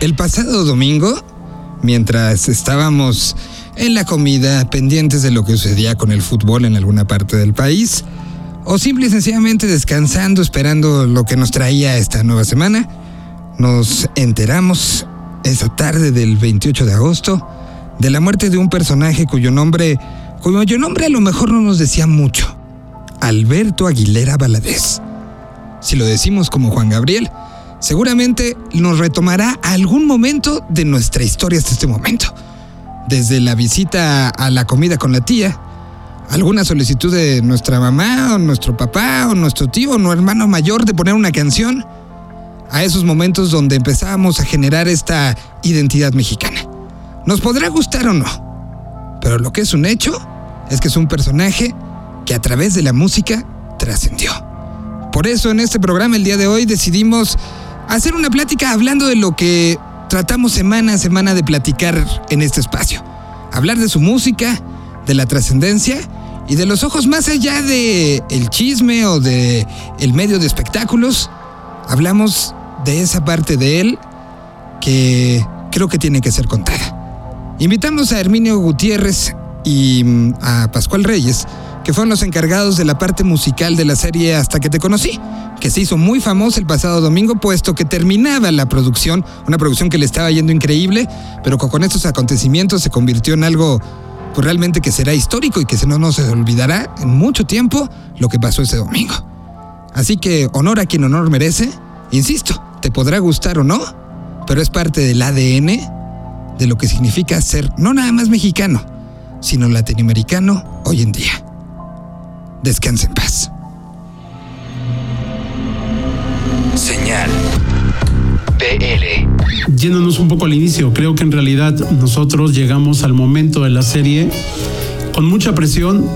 El pasado domingo, mientras estábamos en la comida, pendientes de lo que sucedía con el fútbol en alguna parte del país, o simple y sencillamente descansando, esperando lo que nos traía esta nueva semana, nos enteramos esa tarde del 28 de agosto de la muerte de un personaje cuyo nombre, cuyo nombre a lo mejor no nos decía mucho, Alberto Aguilera Valadez. Si lo decimos como Juan Gabriel, seguramente nos retomará algún momento de nuestra historia hasta este momento. Desde la visita a la comida con la tía, alguna solicitud de nuestra mamá o nuestro papá o nuestro tío o nuestro hermano mayor de poner una canción, a esos momentos donde empezábamos a generar esta identidad mexicana. Nos podrá gustar o no, pero lo que es un hecho es que es un personaje que a través de la música trascendió. Por eso en este programa el día de hoy decidimos hacer una plática hablando de lo que tratamos semana a semana de platicar en este espacio. Hablar de su música, de la trascendencia y de los ojos más allá de el chisme o de el medio de espectáculos. Hablamos de esa parte de él que creo que tiene que ser contada. Invitamos a Herminio Gutiérrez y mm, a Pascual Reyes, que fueron los encargados de la parte musical de la serie Hasta que te conocí, que se hizo muy famosa el pasado domingo, puesto que terminaba la producción, una producción que le estaba yendo increíble, pero con estos acontecimientos se convirtió en algo pues, realmente que será histórico y que no nos se olvidará en mucho tiempo lo que pasó ese domingo. Así que honor a quien honor merece, insisto, te podrá gustar o no, pero es parte del ADN de lo que significa ser no nada más mexicano, sino latinoamericano hoy en día. Descansa en paz. Señal PL. Yéndonos un poco al inicio, creo que en realidad nosotros llegamos al momento de la serie con mucha presión,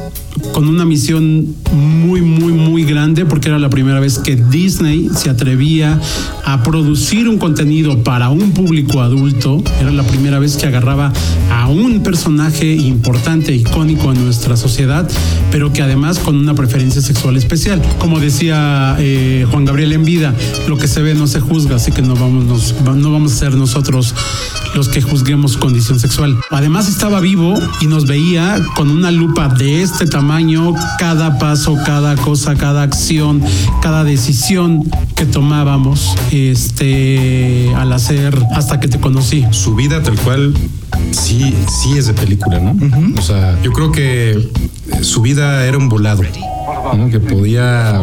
con una misión muy, muy, muy grande, porque era la primera vez que Disney se atrevía a producir un contenido para un público adulto. Era la primera vez que agarraba a un personaje importante, icónico en nuestra sociedad, pero que además con una preferencia sexual especial. Como decía eh, Juan Gabriel en vida, lo que se ve no se juzga, así que no vamos, no vamos a ser nosotros los que juzguemos condición sexual. Además estaba vivo y nos veía con una lupa de este tamaño, cada paso, cada cosa, cada acción, cada decisión que tomábamos este, al hacer hasta que te conocí. Su vida tal cual sí, sí es de película, ¿no? O sea, yo creo que su vida era un volado. que podía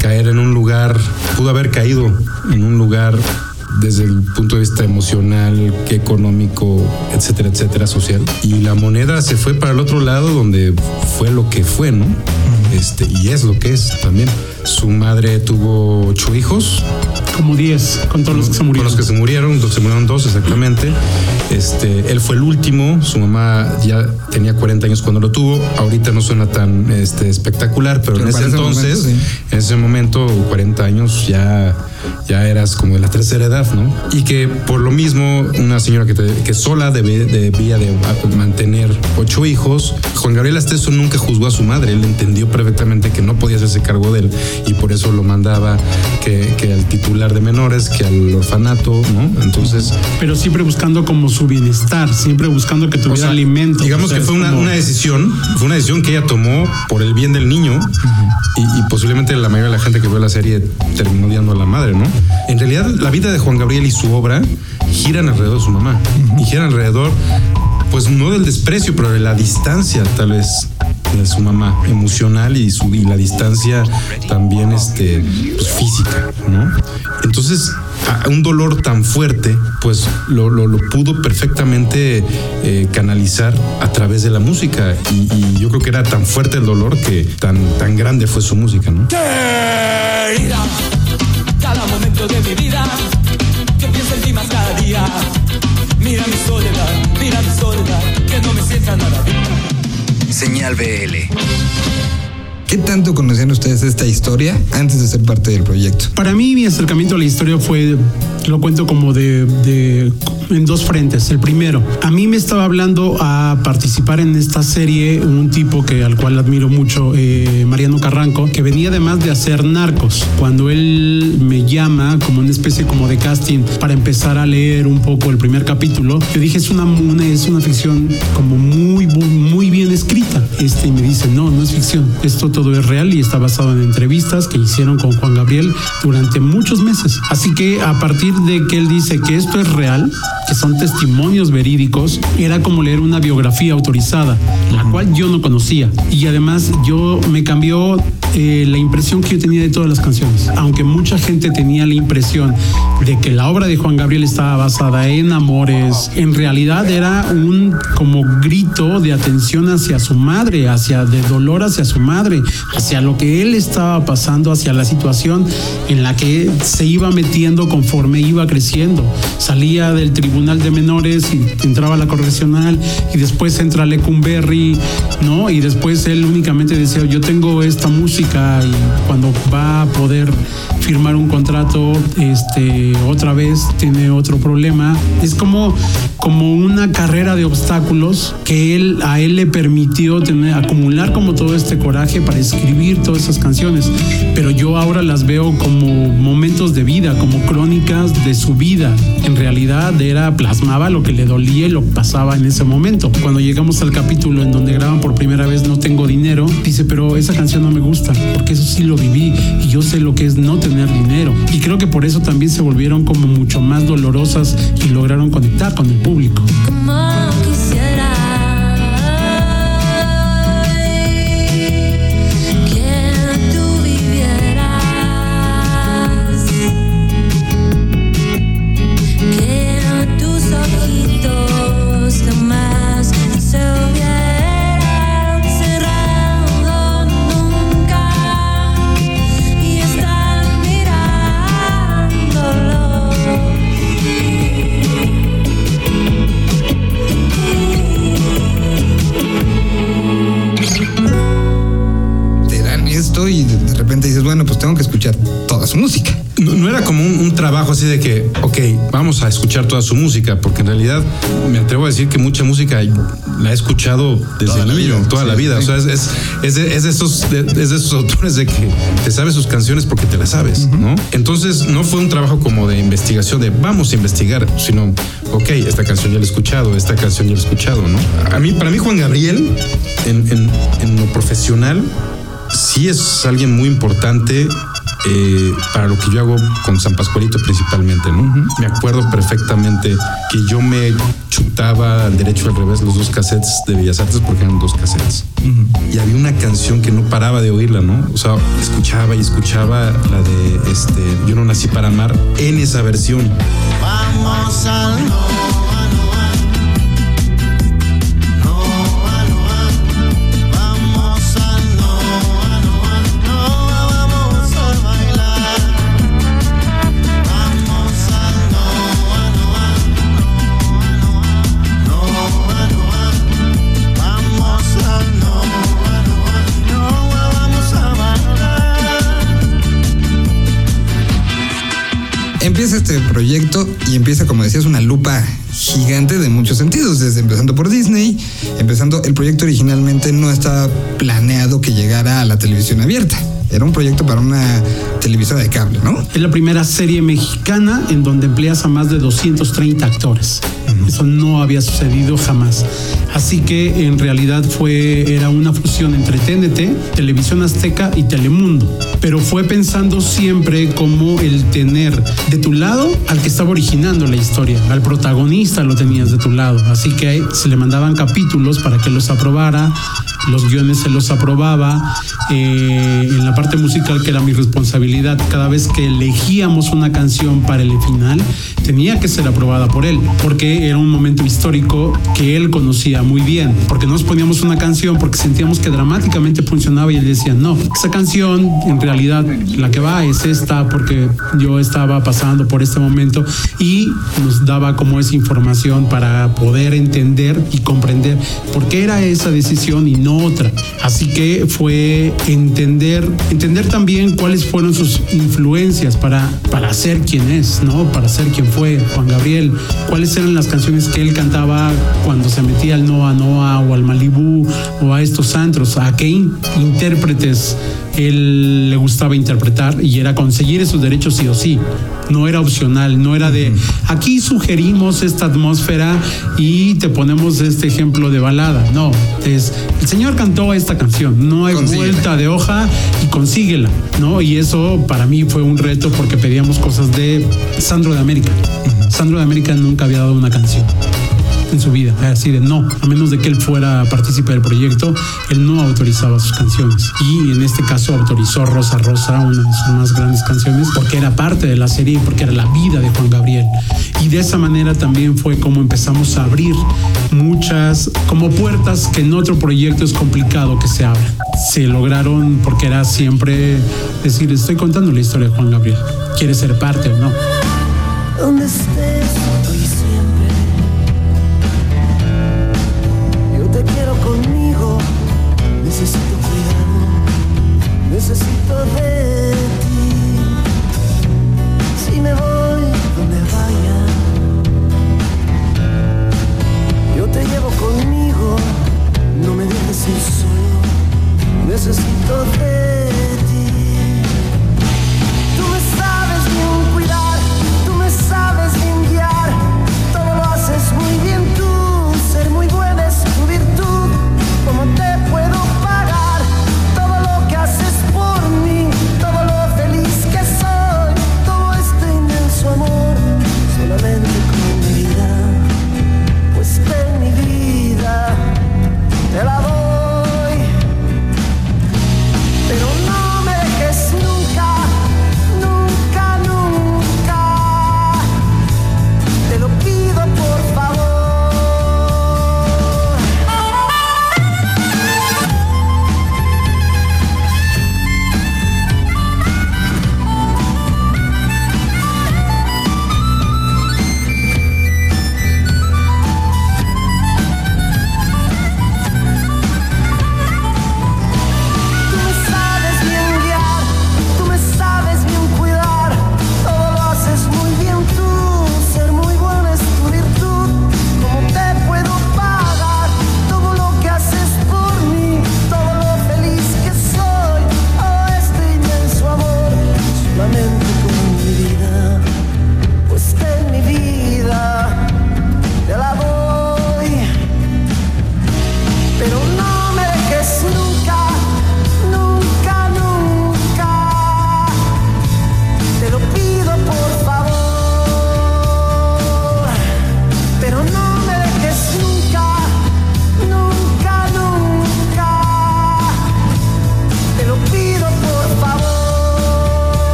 caer en un lugar, pudo haber caído en un lugar desde el punto de vista emocional, económico, etcétera, etcétera, social. Y la moneda se fue para el otro lado donde fue lo que fue, ¿no? Este, y es lo que es también. Su madre tuvo ocho hijos. Como diez, con todos los que se murieron. Con los que se murieron, se murieron dos exactamente. Este, él fue el último, su mamá ya tenía 40 años cuando lo tuvo. Ahorita no suena tan este, espectacular, pero, en ese entonces, en ese momento, 40 años, ya, ya eras como de la tercera edad, ¿no? Y que por lo mismo, una señora que, que sola debía de mantener ocho hijos, Juan Gabriel Asteso nunca juzgó a su madre, él entendió perfectamente que no podía hacerse cargo de él y por eso lo mandaba que, que al titular de menores, que al orfanato, ¿no? Entonces... Pero siempre buscando como su bienestar, siempre buscando que tuviera alimento. Digamos que fue una, decisión, fue una decisión que ella tomó por el bien del niño y, posiblemente la mayoría de la gente que vio la serie terminó odiando a la madre, ¿no? En realidad la vida de Juan Gabriel y su obra giran alrededor de su mamá y giran alrededor pues no del desprecio, pero de la distancia tal vez de su mamá emocional y, su, y la distancia también este, pues, física, ¿no? Entonces, a un dolor tan fuerte, pues lo, lo, pudo perfectamente eh, canalizar a través de la música. Y, y, yo creo que era tan fuerte el dolor que tan, tan grande fue su música, ¿no? Cada momento de mi vida, yo pienso en ti más cada día. Mira mi soledad, mira mi soledad, que no me sienta nada bien. Señal BL. ¿Qué tanto conocían ustedes esta historia antes de ser parte del proyecto? Para mí mi acercamiento a la historia fue, lo cuento como de, de- en dos frentes. El primero, a mí me estaba hablando a participar en esta serie un tipo que al cual admiro mucho, eh, Mariano Carranco, que venía además de hacer Narcos. Cuando él me llama como una especie como de casting para empezar a leer un poco el primer capítulo, yo dije es una, una- es una ficción como muy muy, bien escrita. Este y me dice no no es ficción, esto todo es real y está basado en entrevistas que hicieron con Juan Gabriel durante muchos meses. Así que a partir de que él dice que esto es real, que son testimonios verídicos, era como leer una biografía autorizada, la cual yo no conocía. Y además yo me cambió eh, la impresión que yo tenía de todas las canciones. Aunque mucha gente tenía la impresión de que la obra de Juan Gabriel estaba basada en amores, en realidad era un como grito de atención hacia su madre, hacia de dolor hacia su madre, hacia lo que él estaba pasando, hacia la situación en la que se iba metiendo conforme iba creciendo. Salía del tribunal de menores y entraba a la correccional y después entra Lecumberri, ¿no? Y después él únicamente decía, yo tengo esta música y cuando va a poder firmar un contrato, este, otra vez tiene otro problema. Es como, como una carrera de obstáculos que él, a él le permitió acumular como todo este coraje para escribir todas esas canciones. Pero yo ahora las veo como momentos de vida, como crónicas de su vida. En realidad era, plasmaba lo que le dolía y lo pasaba en ese momento. Cuando llegamos al capítulo en donde graban por primera vez No tengo dinero, dice, pero esa canción no me gusta, porque eso sí lo viví y yo sé lo que es no tener dinero. Y creo que por eso también se volvieron como mucho más dolorosas y lograron conectar con el público. Como un, un trabajo así de que, ok, vamos a escuchar toda su música, porque en realidad me atrevo a decir que mucha música la he escuchado desde Toda la niño, vida, toda sí, la vida. sí. O sea, es, es, es de, es de esos, de, es de esos autores de que te sabes sus canciones porque te las sabes, ¿no? Entonces no fue un trabajo como de investigación, de vamos a investigar, sino, ok, esta canción ya la he escuchado, esta canción ya la he escuchado, ¿no? A mí, para mí Juan Gabriel, en, en, en lo profesional, sí es alguien muy importante eh, para lo que yo hago con San Pascualito principalmente, ¿no? Me acuerdo perfectamente que yo me chutaba al derecho y al revés los dos cassettes de Bellas Artes porque eran dos cassettes. Y había una canción que no paraba de oírla, ¿no? O sea, escuchaba y escuchaba la de este, Yo no nací para amar en esa versión. Vamos al Empieza este proyecto y empieza, como decías, una lupa gigante de muchos sentidos, desde empezando por Disney, empezando, el proyecto originalmente no estaba planeado que llegara a la televisión abierta. Era un proyecto para una televisora de cable, ¿no? Es la primera serie mexicana en donde empleas a más de 230 actores. Eso no había sucedido jamás. Así que en realidad fue era una fusión entre TNT, Televisión Azteca y Telemundo. Pero fue pensando siempre como el tener de tu lado al que estaba originando la historia, al protagonista lo tenías de tu lado. Así que se le mandaban capítulos para que los aprobara, los guiones se los aprobaba. eh, en la parte musical, que era mi responsabilidad, cada vez que elegíamos una canción para el final, tenía que ser aprobada por él, porque era un momento histórico que él conocía muy bien, porque nos poníamos una canción porque sentíamos que dramáticamente funcionaba y él decía, no, esa canción en realidad la que va es esta porque yo estaba pasando por este momento y nos daba como esa información para poder entender y comprender por qué era esa decisión y no otra. Así que fue entender, entender también cuáles fueron sus influencias para, para ser quien es, ¿no? Para ser quien fue Juan Gabriel. Cuáles eran las canciones que él cantaba cuando se metía al Noa Noa o al Malibú o a estos antros, a qué in- intérpretes él le gustaba interpretar y era conseguir esos derechos sí o sí. No era opcional, no era de aquí sugerimos esta atmósfera y te ponemos este ejemplo de balada. No, es el señor cantó esta canción, no hay Consíguela. vuelta de hoja y consíguela, ¿no? Y eso para mí fue un reto porque pedíamos cosas de Sandro de América. Sandro de América nunca había dado una canción en su vida, así de no, a menos de que él fuera partícipe del proyecto, él no autorizaba sus canciones. Y en este caso autorizó Rosa Rosa, una de sus más grandes canciones, porque era parte de la serie y porque era la vida de Juan Gabriel. Y de esa manera también fue como empezamos a abrir muchas, como puertas que en otro proyecto es complicado que se abran. Se lograron porque era siempre decir, estoy contando la historia de Juan Gabriel, quiere ser parte o no.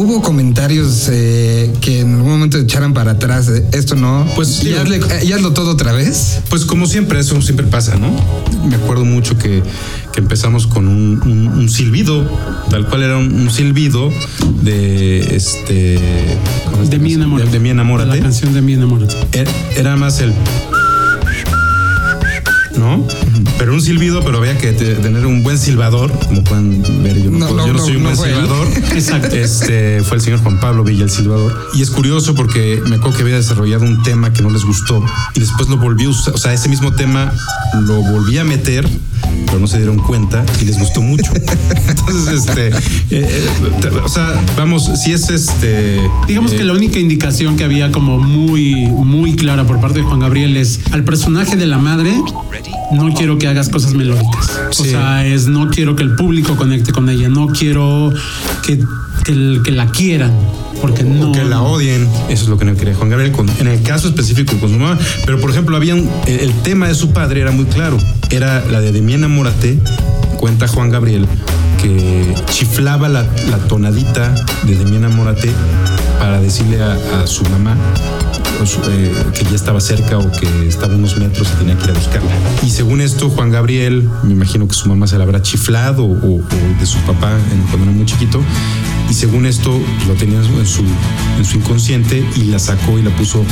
Hubo comentarios eh, que en algún momento echaran para atrás. de, Esto no. Pues, y digo- hazle- eh, y hazlo todo otra vez. Pues como siempre, eso siempre pasa, ¿no? Me acuerdo mucho que, que empezamos con un, un- un silbido, tal cual era un, un silbido de este. ¿cómo es De mi enamorate. De, de mi enamórate. La canción de mi enamorate. Era, era más el. ¿No? Pero un silbido, pero había que te- tener un buen silbador, como pueden ver. Yo no, No, puedo- no, yo no soy un buen silbador. Exacto. Este fue el señor Juan Pablo Villa, el silbador. Y es curioso porque me acuerdo que había desarrollado un tema que no les gustó y después lo volvió a usar. O sea, ese mismo tema lo volví a meter, pero no se dieron cuenta y les gustó mucho. Entonces, este, eh, eh, o sea, vamos, si es este. Digamos eh, que la única indicación que había como muy, muy clara por parte de Juan Gabriel es al personaje de la madre, no quiero que hagas cosas melódicas. O sea, es no quiero que el público conecte con ella, no quiero que, que, la quieran. Porque no. o que la odien. Eso es lo que no quería Juan Gabriel. con- en el caso específico con su mamá. Pero, por ejemplo, había un- el, el tema de su padre era muy claro. Era la de De mí enamórate. Cuenta Juan Gabriel que chiflaba la, la tonadita de De mí enamórate para decirle a, a su mamá eh, que ya estaba cerca o que estaba unos metros y tenía que ir a buscarla. Y según esto, Juan Gabriel, me imagino que su mamá se la habrá chiflado o, o de su papá en- cuando era muy chiquito. Y según esto, pues, lo tenía en su, en su inconsciente y la sacó y la puso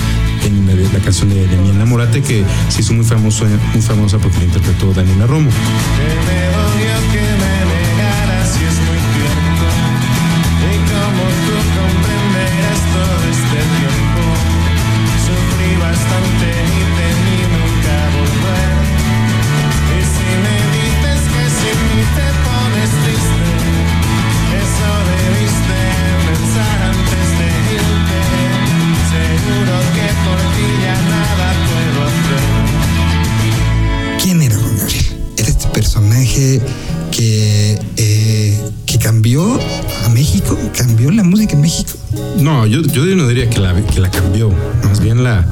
en la, canción de, de Mi Enamorate, que se hizo muy, famoso, muy famosa porque la interpretó Daniela Romo. Que me dolió que me que, eh, que cambió a México, cambió la música en México. No, yo, yo no diría que la, que la cambió, más bien la,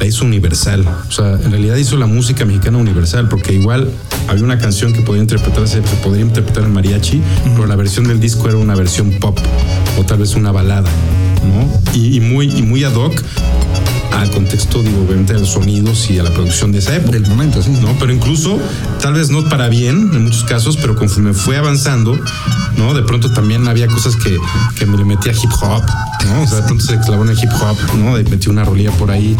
la hizo universal. O sea, en realidad hizo la música mexicana universal, porque igual había una canción que podía interpretarse, se podría interpretar en mariachi, pero la versión del disco era una versión pop o tal vez una balada, ¿no? Y, y muy, y muy ad hoc al contexto, digo, obviamente, de los sonidos y a la producción de esa época. Del momento, sí. ¿no? Pero incluso, tal vez no para bien en muchos casos, pero conforme fue avanzando, ¿no? De pronto también había cosas que, que me le metía hip hop, ¿no? O sea, de pronto se clavó en el hip hop, ¿no? De metí una rolilla por ahí.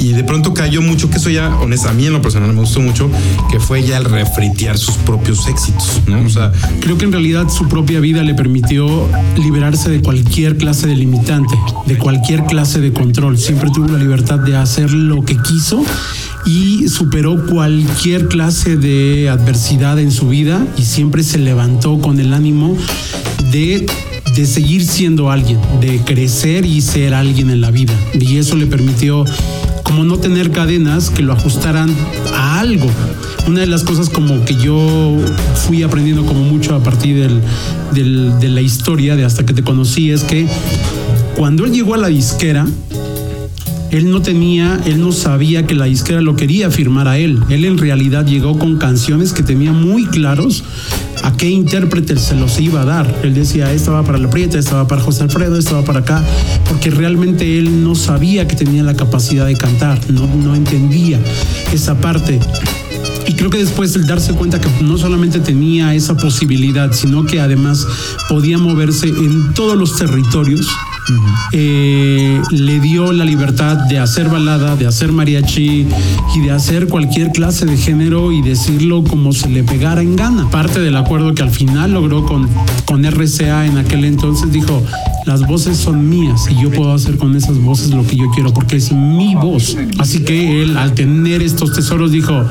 Y de pronto cayó mucho, que eso ya, honesta, a mí en lo personal me gustó mucho, que fue ya el refritear sus propios éxitos, ¿no? O sea, Creo que en realidad su propia vida le permitió liberarse de cualquier clase de limitante, de cualquier clase de control. Siempre tuvo la libertad de hacer lo que quiso y superó cualquier clase de adversidad en su vida y siempre se levantó con el ánimo de de seguir siendo alguien, de crecer y ser alguien en la vida. Y eso le permitió como no tener cadenas que lo ajustaran a algo. Una de las cosas como que yo fui aprendiendo como mucho a partir del, de la historia de hasta que te conocí es que cuando él llegó a la disquera, él no tenía, él no sabía que la disquera lo quería firmar a él. Él en realidad llegó con canciones que tenía muy claros a qué intérprete se los iba a dar. Él decía, esta va para La Prieta, esta va para José Alfredo, esta va para acá, porque realmente él no sabía que tenía la capacidad de cantar, no, no entendía esa parte. Y creo que después el darse cuenta que no solamente tenía esa posibilidad, sino que además podía moverse en todos los territorios, eh, le dio la libertad de hacer balada, de hacer mariachi y de hacer cualquier clase de género y decirlo como se le pegara en gana. Parte del acuerdo que al final logró con, con RCA en aquel entonces dijo, las voces son mías y yo puedo hacer con esas voces lo que yo quiero porque es mi voz. Así que él al tener estos tesoros dijo,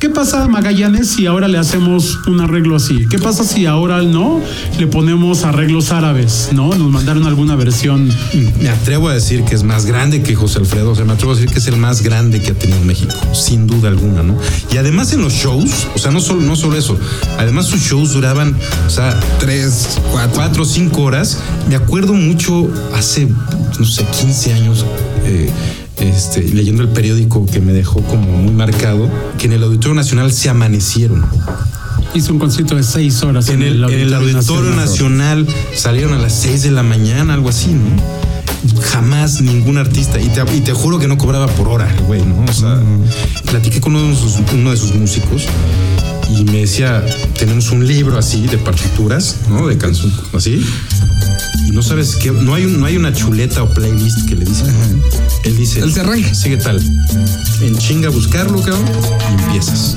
¿qué pasa Magallanes si ahora le hacemos un arreglo así? ¿Qué pasa si ahora no le ponemos arreglos árabes? ¿No? Nos mandaron alguna versión. me atrevo a decir que es más grande que José Alfredo, o sea, me atrevo a decir que es el más grande que ha tenido México, sin duda alguna, ¿no? Y además en los shows, o sea, no solo, no solo eso, además sus shows duraban, o sea, Tres, cuatro. cuatro cinco horas. Me acuerdo mucho hace, no sé, 15 años, eh, este, leyendo el periódico que me dejó como muy marcado, que en el Auditorio Nacional se amanecieron. Hizo un concierto de seis horas En el, en el Auditorio Nacional salieron a las 6 de la mañana, algo así, ¿no? Jamás ningún artista, y te, y te juro que no cobraba por hora, el güey, ¿no? O sea, platiqué con uno de, sus, uno de sus músicos y me decía, tenemos un libro así de partituras, ¿no? De canción, así. Y no sabes qué, no hay, un- no hay una chuleta o playlist que le dice. Él dice, Él se arranca. Sigue tal. En chinga buscarlo, cabrón, y empiezas.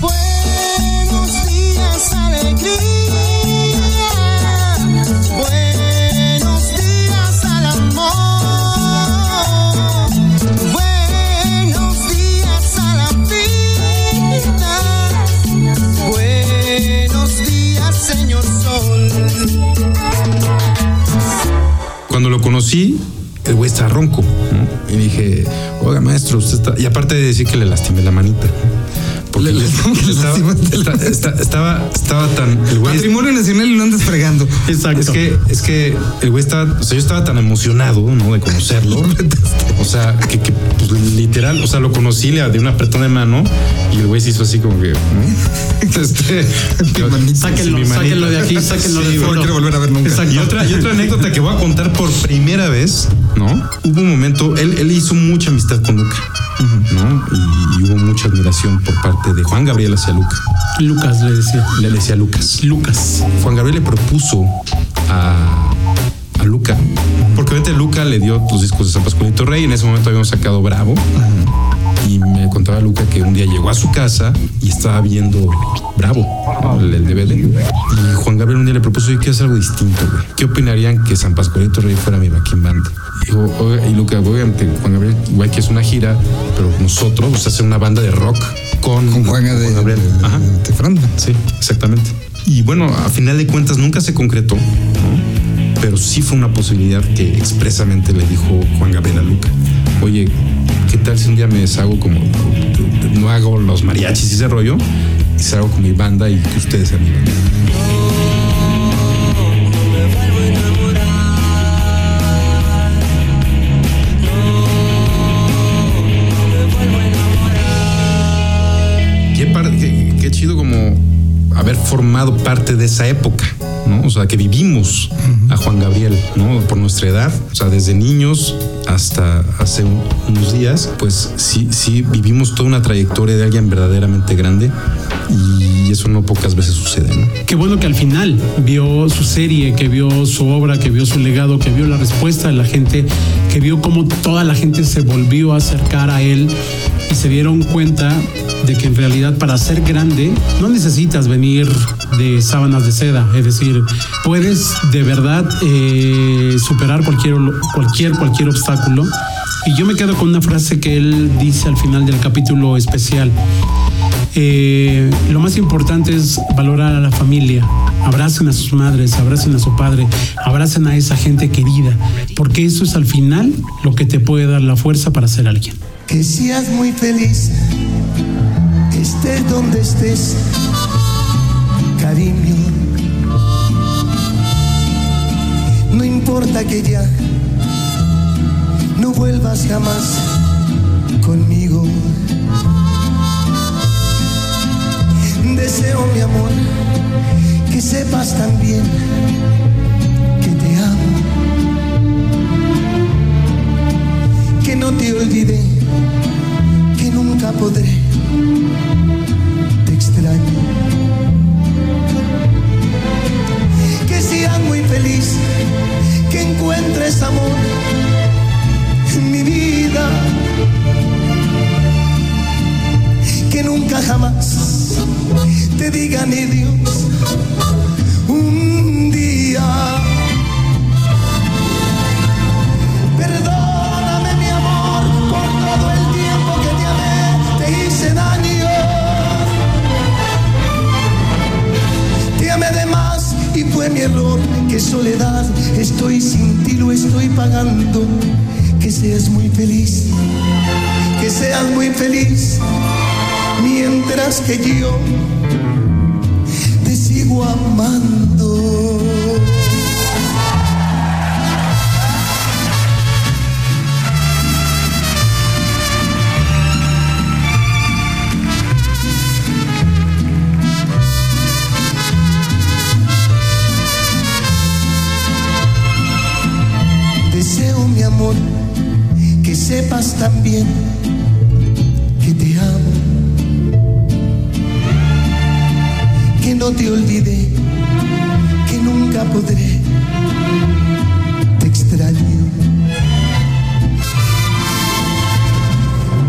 Conocí, el güey está ronco. ¿no? Y dije, oiga, maestro, usted está. Y aparte de decir que le lastimé la manita. Porque Le- le- estaba, estaba, estaba tan. El güey Patrimonio nacional y lo andas fregando. Exacto. Es que, es que el güey estaba, o sea, yo estaba tan emocionado, ¿no? De conocerlo. o sea, que, que, pues, literal, o sea, lo conocí, le di un apretón de mano y el güey se hizo así como que, ¿no? Este. Sáquenlo, sáquenlo de aquí, sáquenlo Sí, foro. No quiero volver a ver nunca. Exacto. Y otra, y otra anécdota que voy a contar por primera vez, ¿no? Hubo un momento, él, él hizo mucha amistad con Luca, ¿no? Y, y hubo mucha admiración por parte de Juan Gabriel hacia Luca. Lucas le decía. Le decía Lucas. Lucas. Juan Gabriel le propuso a, a Luca, porque obviamente Luca le dio los discos de San Pascualito Rey, en ese momento habíamos sacado Bravo, y me contaba Luca que un día llegó a su casa y estaba viendo Bravo, el, el DVD, y Juan Gabriel un día le propuso, yo quiero hacer algo distinto, güey. ¿Qué opinarían que San Pascualito Rey fuera mi backing band? Y Luca, obviamente Juan Gabriel, igual que es una gira, pero nosotros, o sea, hacer una banda de rock con, Con Juanga de, Gabriel. Ajá. de. Sí, exactamente. Y bueno, a final de cuentas nunca se concretó, ¿no? pero sí fue una posibilidad que expresamente le dijo Juan Gabriel a Luca. Oye, ¿qué tal si un día me deshago como, no hago los mariachis y ese rollo, y salgo con mi banda y que ustedes sean mi chido como haber formado parte de esa época, ¿no? O sea, que vivimos a Juan Gabriel, ¿no? Por nuestra edad, o sea, desde niños hasta hace un- unos días, pues sí, sí vivimos toda una trayectoria de alguien verdaderamente grande y eso no pocas veces sucede, ¿no? Qué bueno que al final vio su serie, que vio su obra, que vio su legado, que vio la respuesta de la gente, que vio cómo toda la gente se volvió a acercar a él y se dieron cuenta de que en realidad para ser grande no necesitas venir de sábanas de seda, es decir, puedes de verdad eh, superar cualquier, cualquier, cualquier obstáculo. Y yo me quedo con una frase que él dice al final del capítulo especial. Eh, lo más importante es valorar a la familia. Abracen a sus madres, abracen a su padre, abracen a esa gente querida, porque eso es al final lo que te puede dar la fuerza para ser alguien. Que seas muy feliz, estés donde estés, cariño. No importa que ya no vuelvas jamás conmigo. Deseo, mi amor, que sepas también que te amo, que no te olvidé podré. Te extraño. Que seas muy feliz, que encuentres amor en mi vida. Que nunca jamás te diga ni Dios Que seas muy feliz, que seas muy feliz, mientras que yo te sigo amando. No te olvidé, que nunca podré, te extraño.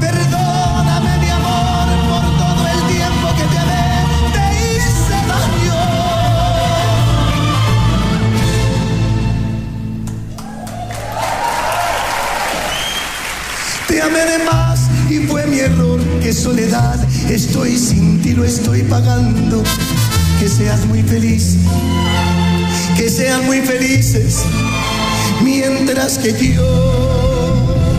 Perdóname, mi amor, por todo el tiempo que te amé, te hice daño. Te amé de más y fue mi error. Que soledad estoy sin ti, lo estoy pagando. Que seas muy feliz, que sean muy felices, mientras que yo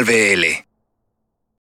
Señal BL.